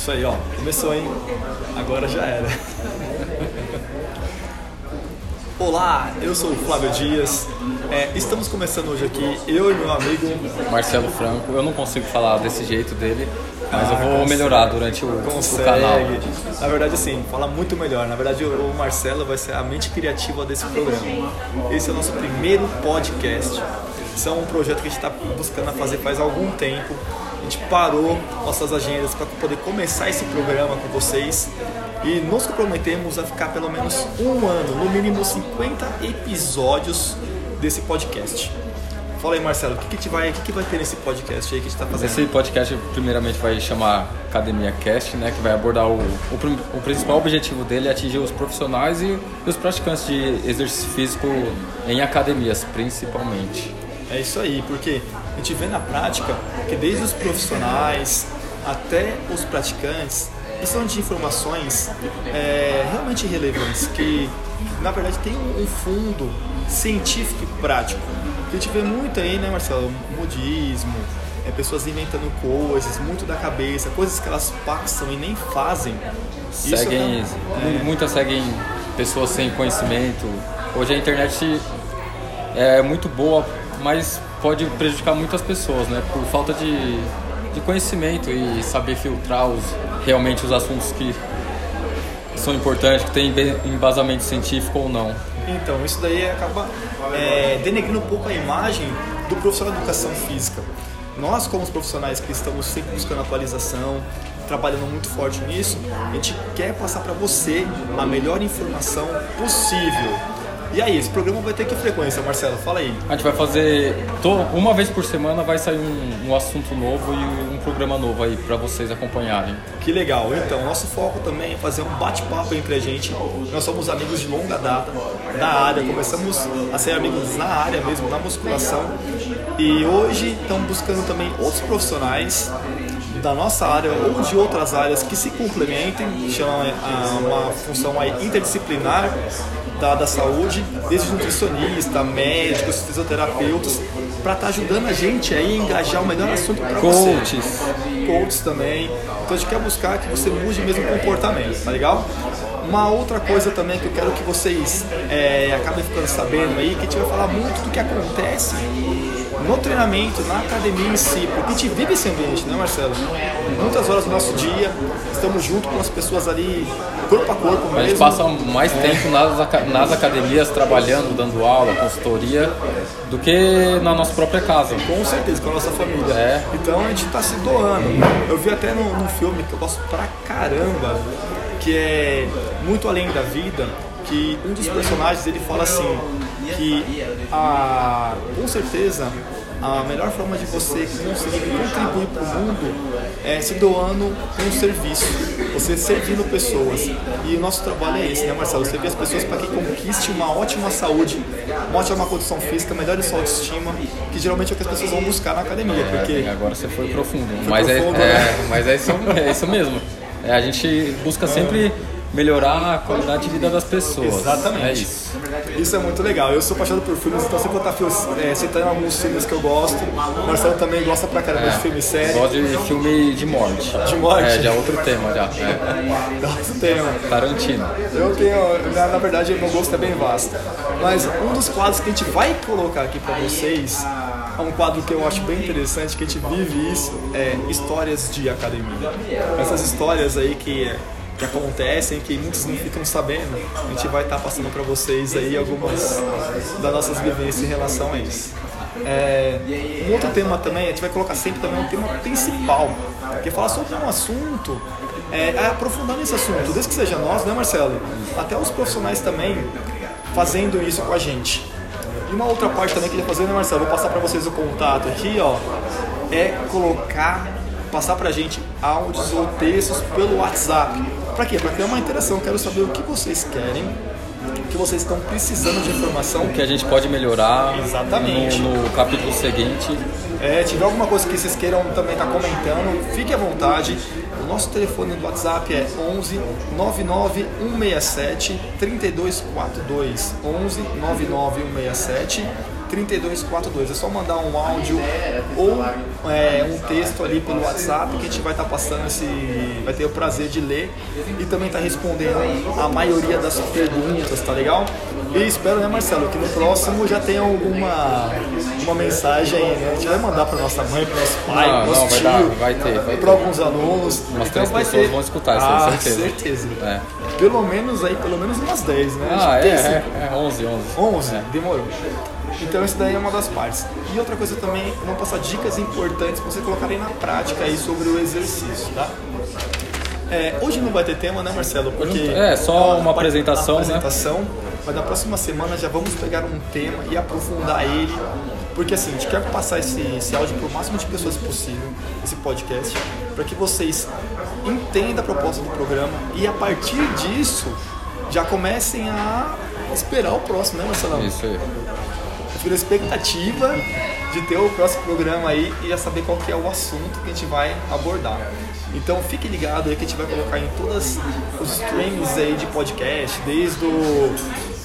Isso aí, ó. Começou, hein? Agora já era. Olá, eu sou o Flávio Dias. É, estamos começando hoje aqui, eu e meu amigo Marcelo Franco. Eu não consigo falar desse jeito dele, mas ah, eu vou consegue, melhorar durante o, o canal. Na verdade, assim, fala muito melhor. Na verdade, o Marcelo vai ser a mente criativa desse programa. Esse é o nosso primeiro podcast. Isso é um projeto que a gente está buscando fazer faz algum tempo. A gente parou nossas agendas para poder começar esse programa com vocês e nos comprometemos a ficar pelo menos um ano, no mínimo 50 episódios desse podcast. Fala aí, Marcelo, o que, que, vai, o que, que vai ter nesse podcast aí que a gente está fazendo? Esse podcast, primeiramente, vai chamar Academia Cast, né, que vai abordar o, o, o principal objetivo dele é atingir os profissionais e os praticantes de exercício físico em academias, principalmente. É isso aí, porque a gente vê na prática que desde os profissionais até os praticantes precisam de informações é, realmente relevantes, que na verdade tem um fundo científico e prático. Que a gente vê muito aí, né, Marcelo? Modismo, é, pessoas inventando coisas, muito da cabeça, coisas que elas passam e nem fazem. Seguem, é... muitas seguem pessoas sem conhecimento. Hoje a internet é muito boa, mas pode prejudicar muitas pessoas, né? Por falta de, de conhecimento e saber filtrar os, realmente os assuntos que são importantes, que têm embasamento científico ou não. Então, isso daí acaba é, denegrindo um pouco a imagem do profissional de educação física. Nós, como os profissionais que estamos sempre buscando atualização, trabalhando muito forte nisso, a gente quer passar para você a melhor informação possível e aí, esse programa vai ter que frequência, Marcelo? Fala aí. A gente vai fazer. uma vez por semana vai sair um, um assunto novo e um programa novo aí para vocês acompanharem. Que legal. Então, nosso foco também é fazer um bate-papo entre a gente. Nós somos amigos de longa data da área, começamos a ser amigos na área mesmo, na musculação. E hoje estamos buscando também outros profissionais da nossa área ou de outras áreas que se complementem, chama uma função interdisciplinar da, da saúde, desde nutricionista, médicos, fisioterapeutas, para estar tá ajudando a gente aí a engajar o melhor assunto para você. Coaches. Coaches também. Então a gente quer buscar que você mude mesmo o comportamento, tá legal? Uma outra coisa também que eu quero que vocês é, acabem ficando sabendo aí, que a gente vai falar muito do que acontece no treinamento, na academia em si, porque a gente vive esse ambiente, né Marcelo? Muitas horas do nosso dia, estamos junto com as pessoas ali, corpo a corpo mesmo. A gente passa mais é. tempo nas, nas academias trabalhando, dando aula, consultoria, do que na nossa própria casa. Com certeza, com a nossa família. É. Então a gente está se doando. Eu vi até num filme que eu gosto pra caramba, que é Muito Além da Vida, que um dos personagens ele fala assim que a, com certeza a melhor forma de você conseguir contribuir para o mundo é se doando um serviço, você servindo pessoas. E o nosso trabalho é esse, né, Marcelo? Você vê as pessoas para que conquiste uma ótima saúde, uma ótima condição física, melhore sua autoestima, que geralmente é o que as pessoas vão buscar na academia. É, porque agora você foi profundo. Foi mas, é, profundo, é, né? é, mas é, isso, é isso mesmo. É, a gente busca sempre melhorar a qualidade de vida das pessoas. Exatamente. É isso. Isso é muito legal. Eu sou apaixonado por filmes, então sempre vou estar é, citando alguns filmes que eu gosto. O Marcelo também gosta pra caramba é, de filme sério. Gosto de filme de morte. De morte? É, já é outro tema já. É. outro tema. Tarantino. Eu tenho, na, na verdade, meu gosto é bem vasto. Mas um dos quadros que a gente vai colocar aqui pra vocês é um quadro que eu acho bem interessante, que a gente vive isso, é histórias de academia. Essas histórias aí que que acontecem, que muitos não ficam sabendo. A gente vai estar tá passando para vocês aí algumas das nossas vivências em relação a isso. É, um outro tema também, a gente vai colocar sempre também um tema principal, que é falar sobre um assunto, é, é aprofundar nesse assunto, desde que seja nós, né Marcelo? Até os profissionais também fazendo isso com a gente. E uma outra parte também que eu ia fazer, né Marcelo? Vou passar para vocês o contato aqui, ó. É colocar, passar pra gente áudios ou textos pelo WhatsApp para quê? Para criar uma interação. Quero saber o que vocês querem, o que vocês estão precisando de informação. O que a gente pode melhorar Exatamente. No, no capítulo seguinte. É, tiver alguma coisa que vocês queiram também estar tá comentando, fique à vontade. O nosso telefone do WhatsApp é 11 99 167 3242. 11 99 167 3242. É só mandar um áudio ou é, um texto ali pelo WhatsApp que a gente vai estar tá passando esse. vai ter o prazer de ler e também estar tá respondendo a maioria das perguntas, tá legal? E espero, né, Marcelo, que no próximo já tenha alguma uma mensagem, né? A gente vai mandar para nossa mãe, para nosso pai, para nosso tio, vai, dar, vai ter, para alguns alunos. Umas então três pessoas ter... vão escutar, isso ah, certeza. certeza. É. Pelo menos aí, pelo menos umas 10, né? Ah, é, é, é, 11, 11. 11, é. demorou. Então isso daí é uma das partes. E outra coisa também, vamos passar dicas importantes para você colocarem na prática aí sobre o exercício, tá? É, hoje não vai ter tema, né, Marcelo? Porque é só uma apresentação, uma apresentação, né? Mas na próxima semana já vamos pegar um tema e aprofundar ele. Porque assim, a gente quer passar esse, esse áudio para o máximo de pessoas possível, esse podcast, para que vocês entendam a proposta do programa e a partir disso já comecem a esperar o próximo, né, Marcelo? Isso aí. Por expectativa de ter o próximo programa aí e já saber qual que é o assunto que a gente vai abordar. Então fique ligado aí que a gente vai colocar em todos os streams aí de podcast, desde o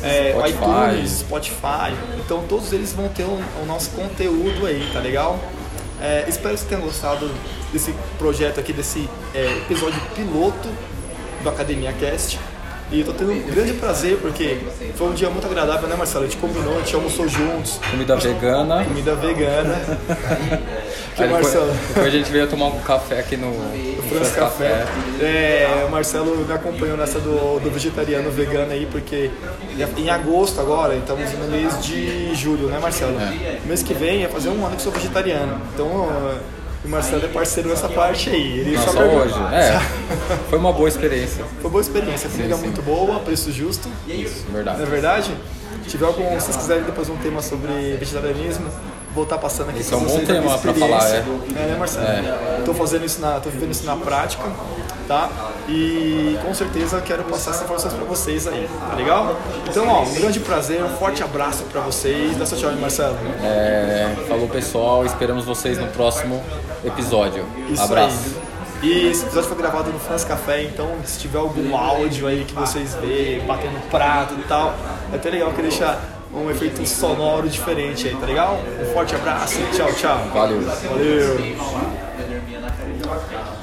é, Spotify. iTunes, Spotify. Então todos eles vão ter o, o nosso conteúdo aí, tá legal? É, espero que vocês tenham gostado desse projeto aqui, desse é, episódio piloto do Academia Cast. E eu tô tendo um grande prazer porque foi um dia muito agradável, né, Marcelo? A gente combinou, a gente almoçou juntos. Comida vegana. Comida vegana. que Aí Marcelo. Depois, depois, a gente veio tomar um café aqui no, no France Café. Café. É, o Marcelo me acompanhou nessa do, do vegetariano vegano aí, porque em agosto agora, estamos no mês de julho, né, Marcelo? É. Mês que vem é fazer um ano que sou vegetariano. Então o Marcelo é parceiro nessa parte aí. Ele Não, só, hoje. É. Foi uma boa experiência. Foi boa experiência. Comida sim, sim. muito boa, preço justo. Isso, verdade. Não é verdade? Se tiver algum, se vocês quiserem depois um tema sobre vegetarianismo, vou estar passando aqui Esse é um bom tema para falar, é. É, né, Marcelo? É. Tô fazendo isso na, tô vivendo isso na prática, tá? E com certeza quero passar essas informações para vocês aí, tá legal? Então, ó, um grande prazer, um forte abraço para vocês. Dá seu tchau aí, Marcelo. É, falou pessoal, esperamos vocês no próximo episódio. Isso abraço. Aí. E esse episódio foi gravado no France Café, então se tiver algum áudio aí que vocês vê, batendo prato e tal, é até legal que deixar um efeito sonoro diferente aí, tá legal? Um forte abraço, tchau, tchau. Valeu. Valeu.